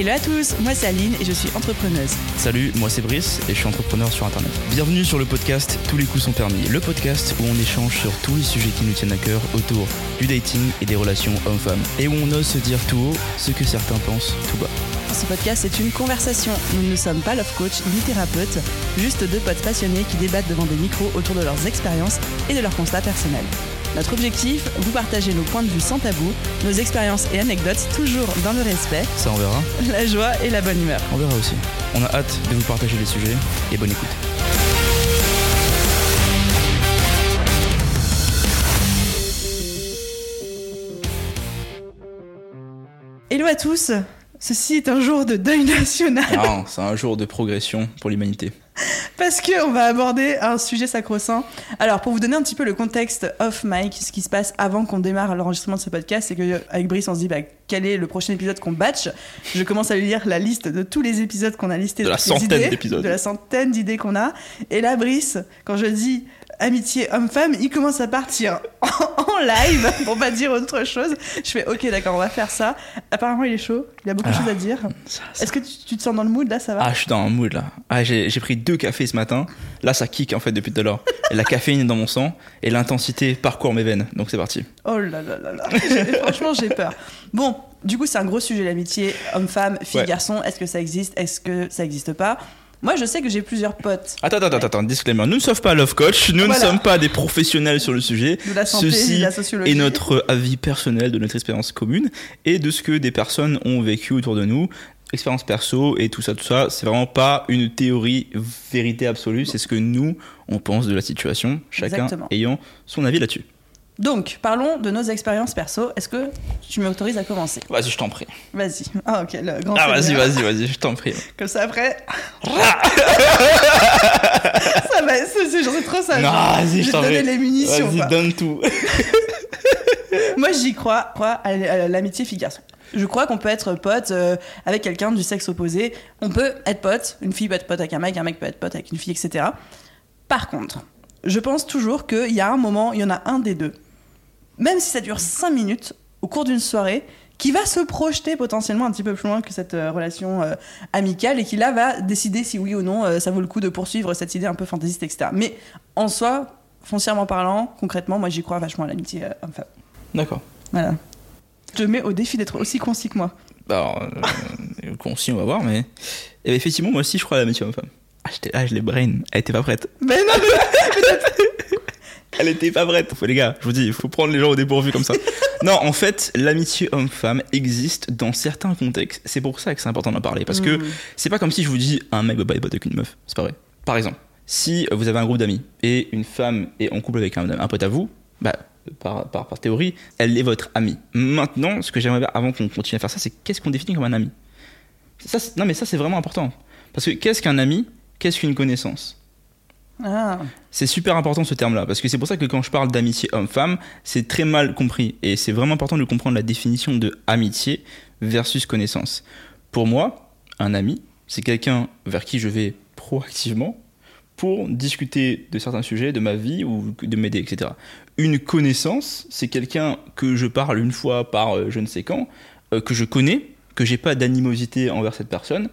Hello à tous, moi c'est Aline et je suis entrepreneuse. Salut, moi c'est Brice et je suis entrepreneur sur internet. Bienvenue sur le podcast Tous les coups sont permis, le podcast où on échange sur tous les sujets qui nous tiennent à cœur autour du dating et des relations hommes-femmes et où on ose se dire tout haut ce que certains pensent tout bas. Ce podcast est une conversation. Nous ne sommes pas love coach ni thérapeute, juste deux potes passionnés qui débattent devant des micros autour de leurs expériences et de leurs constats personnels. Notre objectif, vous partager nos points de vue sans tabou, nos expériences et anecdotes toujours dans le respect, Ça on verra, la joie et la bonne humeur. on verra aussi. On a hâte de vous partager les sujets et bonne écoute. Hello à tous, ceci est un jour de deuil national Non, c'est un jour de progression pour l'humanité. parce qu'on va aborder un sujet sacro-saint. Alors pour vous donner un petit peu le contexte off mic, ce qui se passe avant qu'on démarre l'enregistrement de ce podcast, c'est qu'avec Brice on se dit bah, quel est le prochain épisode qu'on batch? Je commence à lui lire la liste de tous les épisodes qu'on a listés. De la centaine d'épisodes. De la centaine d'idées qu'on a. Et là Brice, quand je dis amitié homme-femme, il commence à partir en, live, pour pas dire autre chose. Je fais ok d'accord, on va faire ça. Apparemment il est chaud, il a beaucoup de Ah. choses à dire. Ça- ça- Est-ce que tu, tu te sens dans le mood là, ça va? Ah, je suis dans un mood là. Ah, j'ai pris deux cafés ce matin. Là, ça kick en fait depuis tout à l'heure. La caféine est dans mon sang et l'intensité parcourt mes veines. Donc c'est parti. Oh là là là là. Franchement, j'ai peur. Bon, du coup, c'est un gros sujet l'amitié homme-femme, Ouais. fille-garçon. Est-ce que ça existe? Est-ce que ça existe pas? Moi, je sais que j'ai plusieurs potes Attends, attends, attends, attends, disclaimer. Nous ne sommes pas love coach, nous Voilà. ne sommes pas des professionnels sur le sujet. de la santé, Ceci de la sociologie. Et notre avis personnel de notre expérience commune et de ce que des personnes ont vécu autour de nous, expérience perso et tout ça, tout ça. C'est vraiment pas une théorie vérité absolue, c'est ce que nous on pense de la situation, chacun Exactement. ayant son avis là-dessus. Donc, parlons de nos expériences perso. Est-ce que tu m'autorises à commencer Vas-y, je t'en prie. Vas-y. Ah, ok, le grand Ah, vas-y, vas-y, vas-y, je t'en prie. Comme ça, après. ça va, c'est trop ça. Non, vas-y, je t'en prie. les munitions. Vas-y, donne tout. Moi, j'y crois, crois à à l'amitié fille-garçon. Je crois qu'on peut être pote euh, avec quelqu'un du sexe opposé. On peut être pote. Une fille peut être pote avec un mec, un mec peut être pote avec une fille, etc. Par contre, je pense toujours qu'il y a un moment, il y en a un des deux, même si ça dure 5 minutes au cours d'une soirée, qui va se projeter potentiellement un petit peu plus loin que cette euh, relation euh, amicale et qui là va décider si oui ou non euh, ça vaut le coup de poursuivre cette idée un peu fantaisiste, etc. Mais en soi, foncièrement parlant, concrètement, moi j'y crois vachement à l'amitié homme-femme. D'accord. Voilà. Je te mets au défi d'être aussi concis que moi. Bah, alors, concis, on va voir, mais. Et effectivement, moi aussi, je crois à l'amitié homme-femme. Ah, j'étais là, je l'ai brain. Elle était pas prête. Mais non, Elle était pas prête. Faut, les gars, je vous dis, il faut prendre les gens au dépourvu comme ça. non, en fait, l'amitié homme-femme existe dans certains contextes. C'est pour ça que c'est important d'en parler. Parce que Mm. c'est pas comme si je vous dis un mec va pas être pote avec une meuf. C'est pas vrai. Par exemple, si vous avez un groupe d'amis et une femme est en couple avec un, un pote à vous, bah, par, par, par théorie, elle est votre amie. Maintenant, ce que j'aimerais avant qu'on continue à faire ça, c'est qu'est-ce qu'on définit comme un ami? Ça, Non, mais ça, c'est vraiment important. Parce que qu'est-ce qu'un ami? Qu'est-ce qu'une connaissance? Ah, c'est super important ce terme-là, parce que c'est pour ça que quand je parle d'amitié homme-femme, c'est très mal compris. Et c'est vraiment important de comprendre la définition de amitié versus connaissance. Pour moi, un ami, c'est quelqu'un vers qui je vais proactivement pour discuter de certains sujets de ma vie ou de m'aider, etc. Une connaissance, c'est quelqu'un que je parle une fois par euh, je ne sais quand, euh, que je connais, que j'ai pas d'animosité envers cette personne,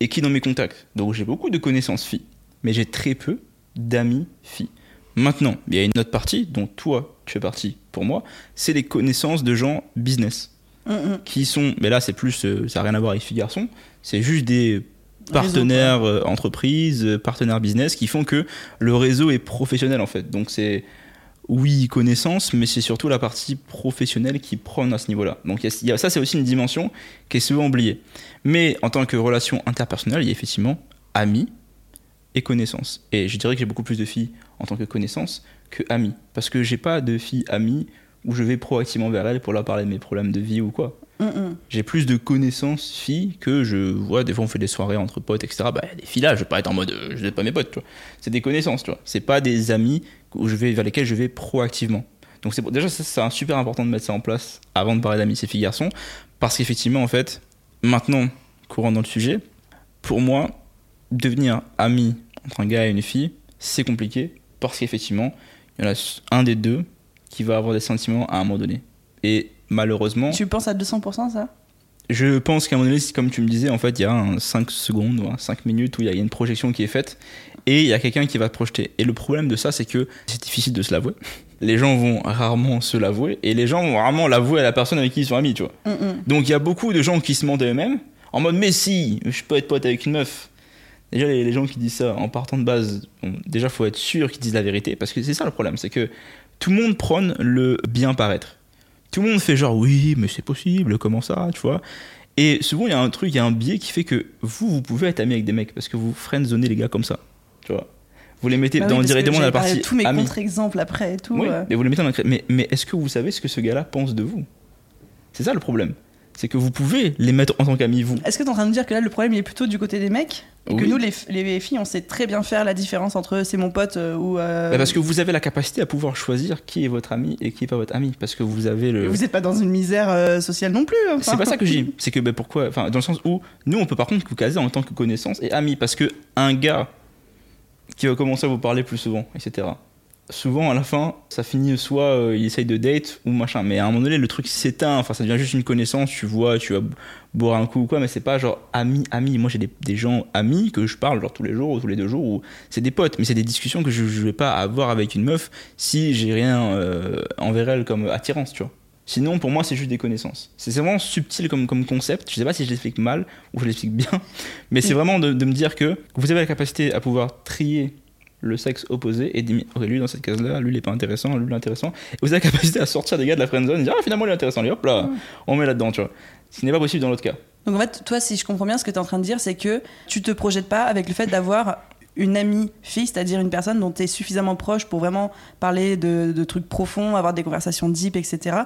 et qui est dans mes contacts. Donc j'ai beaucoup de connaissances filles, mais j'ai très peu d'amis filles. Maintenant, il y a une autre partie dont toi tu fais partie pour moi, c'est les connaissances de gens business qui sont, mais là c'est plus, euh, ça n'a rien à voir avec filles garçons, c'est juste des partenaires euh, entreprises, euh, partenaires business qui font que le réseau est professionnel en fait. Donc c'est oui connaissance, mais c'est surtout la partie professionnelle qui prône à ce niveau-là. Donc il y a- il y a- ça c'est aussi une dimension qui est souvent oubliée. Mais en tant que relation interpersonnelle, il y a effectivement amis et connaissances. Et je dirais que j'ai beaucoup plus de filles en tant que connaissances que amis, parce que j'ai pas de filles amies où je vais proactivement vers elles pour leur parler de mes problèmes de vie ou quoi. J'ai plus de connaissances filles que je vois. Des fois, on fait des soirées entre potes, etc. Bah, des filles là, je vais pas être en mode, euh, je n'ai pas mes potes, tu vois. C'est des connaissances, tu vois. C'est pas des amis où je vais, vers lesquels je vais proactivement. Donc, c'est déjà, c'est super important de mettre ça en place avant de parler d'amitié filles-garçons. Parce qu'effectivement, en fait, maintenant, courant dans le sujet, pour moi, devenir ami entre un gars et une fille, c'est compliqué. Parce qu'effectivement, il y en a un des deux qui va avoir des sentiments à un moment donné. Et malheureusement. Tu penses à 200% ça? Je pense qu'à un moment donné, comme tu me disais, en fait, il y a un 5 secondes ou un 5 minutes où il y a une projection qui est faite et il y a quelqu'un qui va te projeter. Et le problème de ça, c'est que c'est difficile de se l'avouer. Les gens vont rarement se l'avouer et les gens vont rarement l'avouer à la personne avec qui ils sont amis, tu vois. Mm, mm. Donc il y a beaucoup de gens qui se mentent à eux-mêmes en mode mais si, je peux être pote avec une meuf. Déjà les, les gens qui disent ça en partant de base, bon, déjà faut être sûr qu'ils disent la vérité parce que c'est ça le problème, c'est que tout le monde prône le bien paraître. Tout le monde fait genre oui mais c'est possible, comment ça, tu vois? Et souvent il y a un truc, il y a un biais qui fait que vous, vous pouvez être ami avec des mecs parce que vous friendzonez les gars comme ça, tu vois? Vous les mettez Bah oui, dans, que directement dans la partie tous mes contre-exemples après et tout. Oui, euh. mais vous les mettez dans la... Mais, mais est-ce que vous savez ce que ce gars-là pense de vous? C'est ça le problème. C'est que vous pouvez les mettre en tant qu'amis, vous. Est-ce que t'es en train de dire que là le problème il est plutôt du côté des mecs? Et que Oui. nous les, les filles on sait très bien faire la différence entre c'est mon pote euh, ou euh, Bah, parce que vous avez la capacité à pouvoir choisir qui est votre ami et qui est pas votre ami. Parce que vous avez le. vous êtes pas dans une misère euh, sociale non plus. enfin. C'est pas ça que je dis. C'est que ben, pourquoi Enfin, dans le sens où nous, on peut par contre vous caser en tant que connaissance et ami. Parce que un gars qui va commencer à vous parler plus souvent, etc. Souvent, à la fin, ça finit soit euh, il essaye de date ou machin. Mais à un moment donné, le truc s'éteint. Enfin, ça devient juste une connaissance. Tu vois, tu vas boire un coup ou quoi. Mais c'est pas genre ami, ami. Moi, j'ai des, des gens amis que je parle genre tous les jours ou tous les deux jours. Ou c'est des potes. Mais c'est des discussions que je, je vais pas avoir avec une meuf si j'ai rien euh, envers elle comme attirance, tu vois. Sinon, pour moi, c'est juste des connaissances. C'est vraiment subtil comme, comme concept. Je sais pas si je l'explique mal ou je l'explique bien, mais c'est vraiment de, de me dire que vous avez la capacité à pouvoir trier le sexe opposé et dire lui dans cette case-là, lui il est pas intéressant, lui il est intéressant. Et vous avez la capacité à sortir des gars de la friendzone et dire ah finalement il est intéressant, lui hop là, on met là-dedans, tu vois. Ce qui n'est pas possible dans l'autre cas. Donc en fait, toi, si je comprends bien, ce que tu es en train de dire, c'est que tu te projettes pas avec le fait d'avoir une amie fille, c'est-à-dire une personne dont tu es suffisamment proche pour vraiment parler de, de trucs profonds, avoir des conversations deep, etc.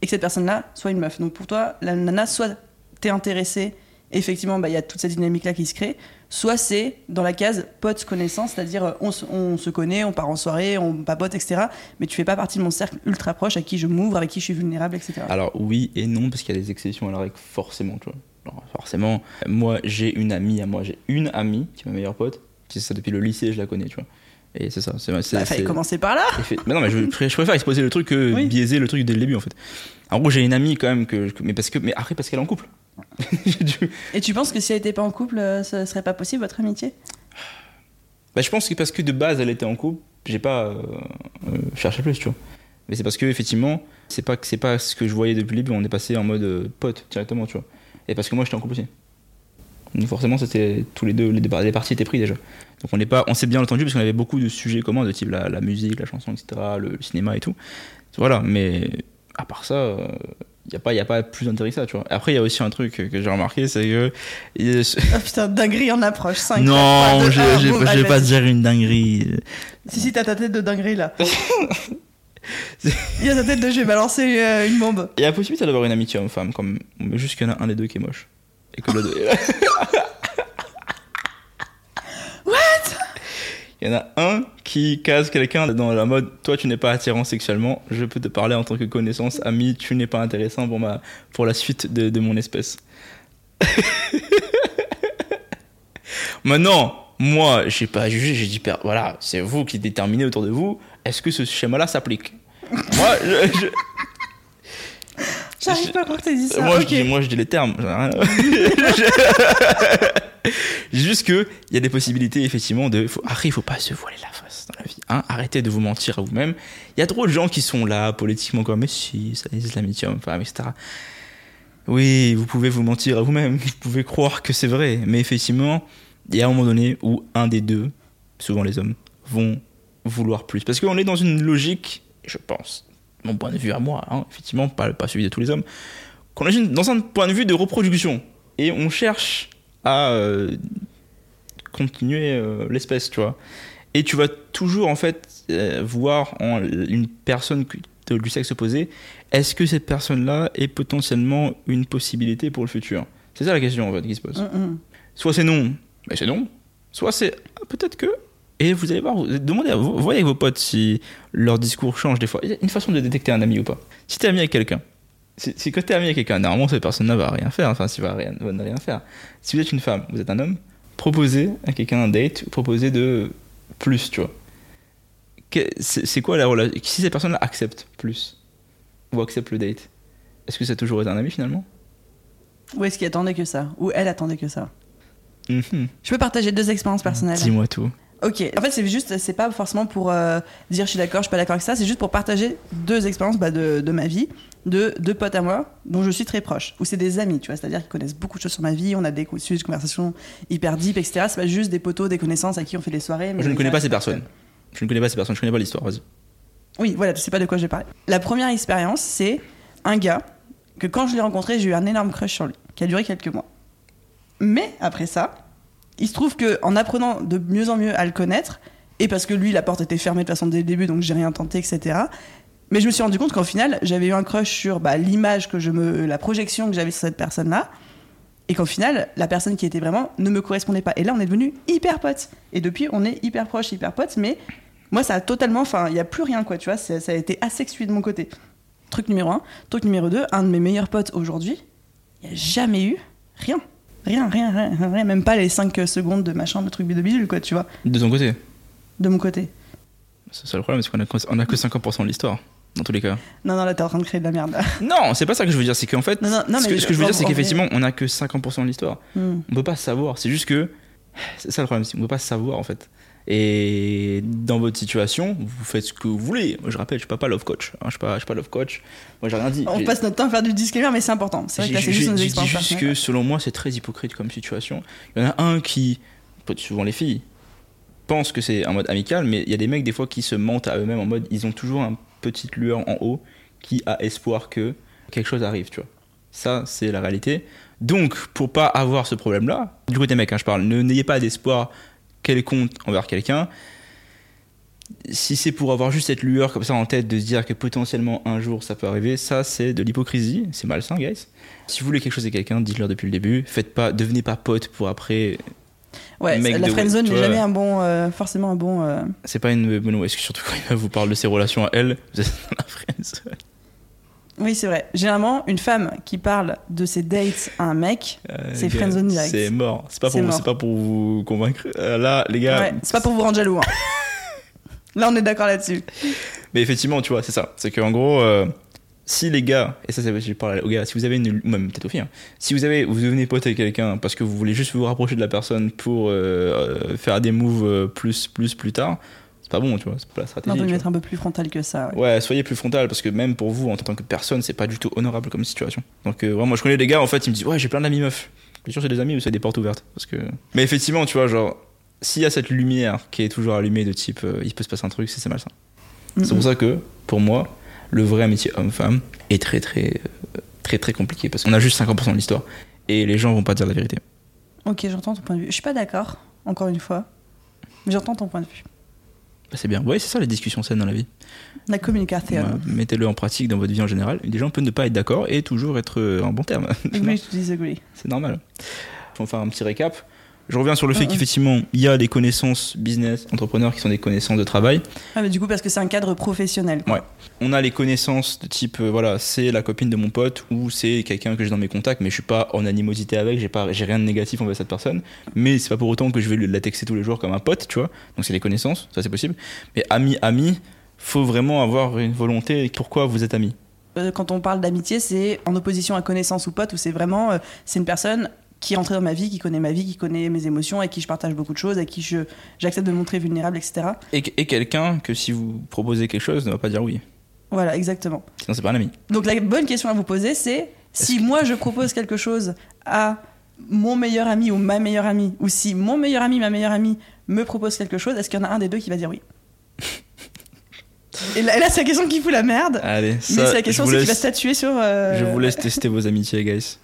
Et que cette personne-là soit une meuf. Donc pour toi, la nana, soit t'es intéressé, effectivement, bah, il y a toute cette dynamique-là qui se crée, soit c'est dans la case pote connaissance, c'est-à-dire euh, on, se- on se connaît, on part en soirée, on papote, etc. Mais tu fais pas partie de mon cercle ultra proche à qui je m'ouvre, avec qui je suis vulnérable, etc. Alors oui et non parce qu'il y a des exceptions à la règle forcément, tu vois. Alors, forcément, moi j'ai une amie à moi, j'ai une amie qui est ma meilleure pote. C'est ça depuis le lycée, je la connais, tu vois. Et c'est ça. C'est, Bah, fallait commencer par là. Mais non, mais je, je préfère exposer le truc que Oui. biaiser le truc dès le début en fait. En gros, j'ai une amie quand même que- mais parce que, mais après parce qu'elle est en couple. Et tu penses que si elle était pas en couple, euh, ce serait pas possible votre amitié? Bah, je pense que parce que de base elle était en couple, j'ai pas euh, euh, cherché plus, tu vois. Mais c'est parce que effectivement, c'est pas c'est pas ce que je voyais depuis le début. On est passé en mode euh, pote directement, tu vois. Et parce que moi j'étais en couple aussi. Donc forcément, c'était tous les deux, les, deux- les parties étaient pris déjà. Donc on n'est pas, on s'est bien entendu parce qu'on avait beaucoup de sujets communs de type la, la musique, la chanson, etc., le, le cinéma et tout. Voilà, mais à part ça, il n'y a pas, y a pas plus d'intérêt que ça, tu vois. Après, il y a aussi un truc que j'ai remarqué, c'est que Ah putain, dinguerie en approche. 5, non, je vais pas dire une dinguerie. Si, si, t'as ta tête de dinguerie là. Il y a ta tête de je vais balancer euh, une bombe. Il y a la possibilité d'avoir une amitié homme-femme, comme mais juste qu'il y en a un des deux qui est moche. Et que l'autre. Il y en a un qui case quelqu'un dans la mode toi tu n'es pas attirant sexuellement, je peux te parler en tant que connaissance, ami, tu n'es pas intéressant pour, ma, pour la suite de, de mon espèce. Maintenant, moi, j'ai pas jugé, j'ai dit, voilà, c'est vous qui déterminez autour de vous, est-ce que ce schéma-là s'applique? Moi, je- je, J'arrive pas à croire que t'aies dit ça. moi, je dis, moi, je dis les termes. juste que il y a des possibilités, effectivement, de. Faut, il faut pas se voiler la face dans la vie. Hein Arrêtez de vous mentir à vous-même. Il y a trop de gens qui sont là, politiquement, comme, mais si, ça existe l'amitié homme-femme, etc. Oui, vous pouvez vous mentir à vous-même. Vous pouvez croire que c'est vrai. Mais effectivement, il y a un moment donné où un des deux, souvent les hommes, vont vouloir plus. Parce qu'on est dans une logique, je pense, mon point de vue à moi, hein, effectivement, pas, pas celui de tous les hommes, qu'on est dans un point de vue de reproduction. Et on cherche à euh, continuer euh, l'espèce, tu vois. Et tu vas toujours, en fait, euh, voir en une personne du sexe opposé, est-ce que cette personne-là est potentiellement une possibilité pour le futur? C'est ça la question, en fait, qui se pose. Mm, mm. Soit c'est non, mais c'est non. Soit c'est ah, peut-être que. Et vous allez voir, vous demandez, à vous voyez avec vos potes si leur discours change des fois. Il y a une façon de détecter un ami ou pas. Si t'es ami avec quelqu'un, si, si quand t'es ami avec quelqu'un, normalement cette personne-là va rien faire, enfin, si va rien, va ne rien faire. Si vous êtes une femme, vous êtes un homme, proposez à quelqu'un un date, proposez de plus, tu vois. C'est quoi la relation? Si cette personne-là accepte plus, ou accepte le date, est-ce que ça a toujours été un ami finalement? Ou est-ce qu'il attendait que ça? Ou elle attendait que ça? Mhm. Je peux partager deux expériences personnelles. Dis-moi tout. Ok, en fait c'est juste, c'est pas forcément pour euh, dire je suis d'accord, je suis pas d'accord avec ça, c'est juste pour partager deux expériences bah, de, de ma vie, de deux potes à moi dont je suis très proche, ou c'est des amis, tu vois, c'est-à-dire qu'ils connaissent beaucoup de choses sur ma vie, on a des sujets de conversation hyper deep, etc. C'est pas juste des potos, des connaissances à qui on fait des soirées. mais Je ne connais pas ces personnes. Je ne connais pas ces personnes, je connais pas l'histoire, vas-y. Oui, voilà, tu sais pas de quoi je vais parler. La première expérience, c'est un gars que quand je l'ai rencontré, j'ai eu un énorme crush sur lui, qui a duré quelques mois. Mais après ça, il se trouve que en apprenant de mieux en mieux à le connaître, et parce que lui, la porte était fermée de toute façon dès le début, donc j'ai rien tenté, etc. Mais je me suis rendu compte qu'en final, j'avais eu un crush sur bah, l'image que je me, la projection que j'avais sur cette personne-là, et qu'en final, la personne qui était vraiment ne me correspondait pas. Et là, on est devenus hyper potes. Et depuis, on est hyper proches, hyper potes, mais moi, ça a totalement. Enfin, il n'y a plus rien, quoi, tu vois. Ça a été asexué de mon côté. Truc numéro un. Truc numéro deux, un de mes meilleurs potes aujourd'hui, il n'y a jamais eu rien. Rien, rien, rien, rien. Même pas les 5 secondes de machin, de truc bidule, quoi, tu vois, De ton côté? de mon côté. C'est ça le problème, c'est qu'on a, on a que 50% de l'histoire, dans tous les cas. Non, non, là, t'es en train de créer de la merde. là. Non, c'est pas ça que je veux dire, c'est qu'en fait, Non, non, non, ce, que, ce que je veux dire, c'est en qu'effectivement, on a que 50% de l'histoire. Hmm. On peut pas savoir, c'est juste que. C'est ça le problème, qu'on peut pas savoir en fait. Et dans votre situation, vous faites ce que vous voulez. Moi, je rappelle, je suis pas, pas love coach. hein, je suis pas, je suis pas love coach. Moi, j'ai rien dit. On passe notre temps à faire du disclaimer, mais c'est important. C'est vrai que c'est juste nos expériences juste personnelles. que selon moi, c'est très hypocrite comme situation. Il y en a un qui, souvent les filles, pensent que c'est en mode amical, mais il y a des mecs des fois qui se mentent à eux-mêmes en mode ils ont toujours une petite lueur en haut qui a espoir que quelque chose arrive, tu vois. Ça, c'est la réalité. Donc, pour pas avoir ce problème-là, du côté mec, hein, je parle, ne n'ayez pas d'espoir quelconque envers quelqu'un. Si c'est pour avoir juste cette lueur comme ça en tête de se dire que potentiellement un jour ça peut arriver, ça c'est de l'hypocrisie, c'est malsain, guys. Si vous voulez quelque chose avec quelqu'un, dites-leur depuis le début. Faites pas, devenez pas pote pour après. Ouais, mec la friendzone n'est jamais un bon, euh, forcément un bon. euh, C'est pas une bonne excuse, surtout quand il vous parle de ses relations à elle. Vous êtes dans la friendzone. Oui, c'est vrai. Généralement, une femme qui parle de ses dates à un mec, Euh, C'est friendzone direct. C'est mort. C'est pas, pour vous- pas pour vous convaincre. Là, les gars. ouais, c'est pas pour vous rendre jaloux. hein. Là, on est d'accord là-dessus. Mais effectivement, tu vois, c'est ça. C'est qu'en gros, si les gars, et ça, ça je parle aux gars, si vous avez une, même peut-être aux filles, hein, si vous avez, vous devenez pote avec quelqu'un parce que vous voulez juste vous rapprocher de la personne pour euh, euh, faire des moves euh, plus, plus, plus tard, c'est pas bon, tu vois, c'est pas la Non, stratégie. on peut tu le vois. mettre un peu plus frontal que ça. ouais. Ouais, soyez plus frontal parce que même pour vous en tant que personne, c'est pas du tout honorable comme situation. Donc euh, vraiment, moi je connais des gars en fait, ils me disent ouais j'ai plein d'amis meufs. Bien sûr c'est des amis ou c'est des portes ouvertes parce que. Mais effectivement, tu vois genre s'il y a cette lumière qui est toujours allumée de type euh, il peut se passer un truc, c'est c'est malsain. C'est pour ça que pour moi le vrai amitié homme-femme est très très euh, très très compliqué parce qu'on a juste 50% de l'histoire et les gens vont pas dire la vérité. Ok, j'entends ton point de vue. Je suis pas d'accord, encore une fois. Mais j'entends ton point de vue. Bah, c'est bien. Ouais, c'est ça les discussions saines dans la vie. La communication. Ouais, Mettez-le en pratique dans votre vie en général. Des gens peuvent ne pas être d'accord et toujours être euh, en bon terme. Agree to disagree. C'est normal. On va faire un petit récap. Je reviens sur le fait Mhm. qu'effectivement, il y a des connaissances business, entrepreneurs qui sont des connaissances de travail. Ah, mais du coup, parce que c'est un cadre professionnel. quoi. Ouais. On a les connaissances de type, euh, voilà, c'est la copine de mon pote ou c'est quelqu'un que j'ai dans mes contacts, mais je suis pas en animosité avec, j'ai pas, j'ai rien de négatif envers cette personne. Mais c'est pas pour autant que je vais la texter tous les jours comme un pote, tu vois. Donc c'est les connaissances, ça c'est possible. Mais ami, ami, faut vraiment avoir une volonté. Pourquoi vous êtes amis Euh, Quand on parle d'amitié, c'est en opposition à connaissance ou pote, où c'est vraiment, euh, c'est une personne qui est entrée dans ma vie, qui connaît ma vie, qui connaît mes émotions, avec qui je partage beaucoup de choses, avec qui je, j'accepte de me montrer vulnérable, etc. Et, et quelqu'un que si vous proposez quelque chose ne va pas dire oui. Voilà, exactement. Sinon c'est pas un ami. Donc la bonne question à vous poser, c'est si moi je propose quelque chose à mon meilleur ami ou ma meilleure amie, ou si mon meilleur ami, ma meilleure amie me propose quelque chose, est-ce qu'il y en a un des deux qui va dire oui? Et là, et là, c'est la question qui fout la merde. Allez, mais ça, c'est la question vous aussi qui va laisse- statuer sur. euh, Je vous laisse tester vos amitiés, guys.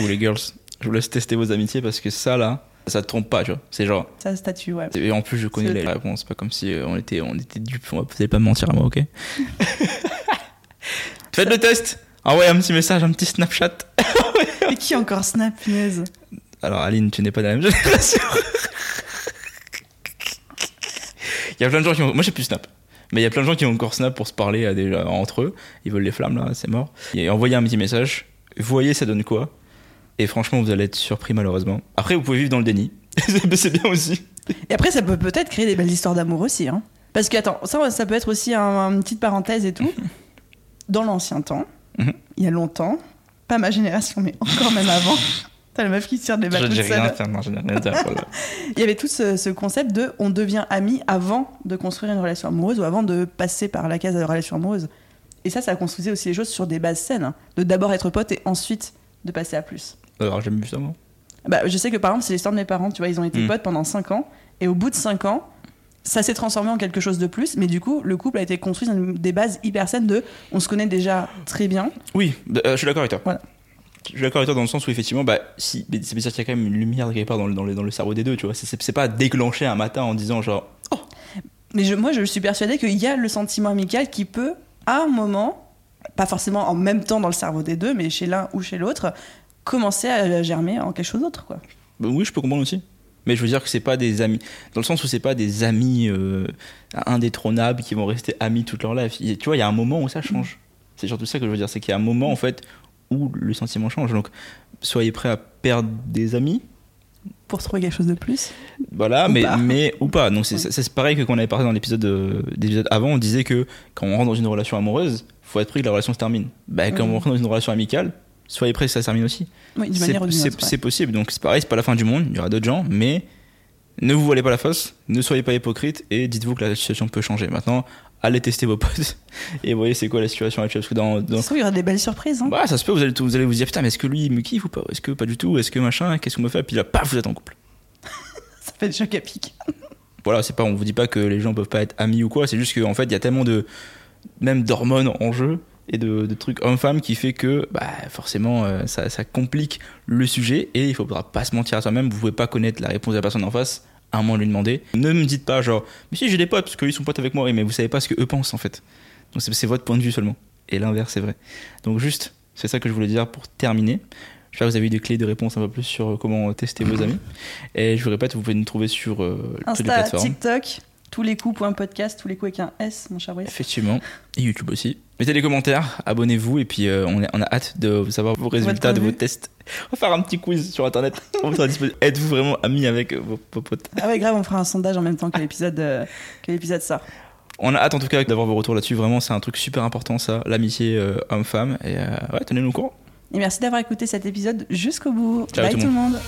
Ou les girls. Je vous laisse tester vos amitiés parce que ça, là, ça te trompe pas, tu vois. C'est genre. Ça statue, ouais. Et en plus, je connais les réponses. C'est pas comme si euh, on était, on était dupes. On va- allez pas me mentir à moi, ok? Faites le test Envoyez un petit message, un petit Snapchat. Mais qui encore snap, punaise? Alors, Aline, tu n'es pas de la même génération. Il y a plein de gens qui ont. Moi, j'ai plus Snap. Mais il y a plein de gens qui ont encore Snap pour se parler à des, entre eux. Ils veulent les flammes, là, c'est mort. Et envoyez un petit message. Voyez, ça donne quoi? Et franchement, vous allez être surpris, malheureusement. Après, vous pouvez vivre dans le déni. C'est- bien aussi. Et après, ça peut peut-être créer des belles histoires d'amour aussi. Hein. Parce que, attends, ça, ça peut être aussi un- une petite parenthèse et tout. Dans l'ancien temps, Mhm. il y a longtemps, pas ma génération, mais encore même avant. T'as la meuf qui tire des Je balles toute seule. Il y avait tout ce, ce concept de on devient ami avant de construire une relation amoureuse ou avant de passer par la case de relation amoureuse. Et ça, ça construisait aussi les choses sur des bases saines. hein. De d'abord être pote et ensuite de passer à plus. Alors, j'ai jamais vu ça, moi. Bah, je sais que par exemple, c'est l'histoire de mes parents. Tu vois, ils ont été Mm. potes pendant 5 ans. Et au bout de 5 ans, ça s'est transformé en quelque chose de plus. Mais du coup, le couple a été construit sur une- des bases hyper saines de on se connaît déjà très bien. Oui, euh, je suis d'accord avec toi. Voilà. Je suis d'accord avec toi dans le sens où effectivement, bah, si, mais c'est qu'il y a quand même une lumière quelque part dans le, dans le, dans le cerveau des deux, tu vois. C'est- C'est c'est pas déclenché un matin en disant genre, Mais je, moi, je suis persuadée qu'il y a le sentiment amical qui peut, à un moment, pas forcément en même temps dans le cerveau des deux, mais chez l'un ou chez l'autre, commencer à germer en quelque chose d'autre. Quoi. bah oui, je peux comprendre aussi. Mais je veux dire que c'est pas des amis, dans le sens où c'est pas des amis euh, indétrônables qui vont rester amis toute leur life. Tu vois, il y a un moment où ça change. C'est surtout ça que je veux dire, c'est qu'il y a un moment en fait où le sentiment change. Donc, soyez prêts à perdre des amis, Pour trouver quelque chose de plus. Voilà, Ou mais, pas. mais ou pas. Donc c'est pareil que quand on avait parlé dans l'épisode euh, d'épisode avant, on disait que quand on rentre dans une relation amoureuse, faut être prêt que la relation se termine. Bah, quand on rentre dans une relation amicale, soyez prêts ça se termine aussi. Oui, d'une C'est manière ou d'une c'est- autre. ouais. c'est possible. Donc c'est pareil, c'est pas la fin du monde. Il y aura d'autres gens, mais ne vous voilez pas la face, ne soyez pas hypocrite et dites-vous que la situation peut changer. Maintenant, allez tester vos potes et voyez c'est quoi la situation actuelle. Parce que dans, dans- Ça il y aura des belles surprises. hein? bah, ça se peut, vous allez, vous allez vous dire putain, mais est-ce que lui il me kiffe ou pas? Est-ce que pas du tout? Est-ce que machin? Qu'est-ce qu'on me fait? Puis là, paf, vous êtes en couple. Ça fait des chocs à pic. voilà, c'est pas, on vous dit pas que les gens peuvent pas être amis ou quoi, c'est juste qu'en fait, il y a tellement de, même d'hormones en jeu et de, de trucs hommes-femmes qui fait que, bah, forcément, euh, ça, ça complique le sujet et il faudra pas se mentir à soi-même, vous pouvez pas connaître la réponse de la personne en face, à moment de lui demander. Ne me dites pas, genre, mais si j'ai des potes, parce qu'ils sont potes avec moi, mais vous savez pas ce que eux pensent en fait. Donc c'est votre point de vue seulement. Et l'inverse, c'est vrai. Donc juste, c'est ça que je voulais dire pour terminer. J'espère que vous avez eu des clés de réponse un peu plus sur euh, comment tester vos amis. Et je vous répète, vous pouvez nous trouver sur euh, toutes les plateformes. TikTok, tous les coups, point podcast, tous les coups avec un S, mon cher Brice. Effectivement. Et YouTube aussi. Mettez des commentaires, abonnez-vous et puis euh, on, a hâte de savoir vos résultats de vos tests. On va faire un petit quiz sur internet. Êtes-vous vraiment amis avec vos, vos potes? Ah ouais, grave, on fera un sondage en même temps que l'épisode euh, que l'épisode sort. On a hâte en tout cas d'avoir vos retours là-dessus. Vraiment, c'est un truc super important ça, l'amitié euh, homme-femme. Et euh, ouais, tenez-nous au courant. Et merci d'avoir écouté cet épisode jusqu'au bout. Ciao Bye tout le tout le monde.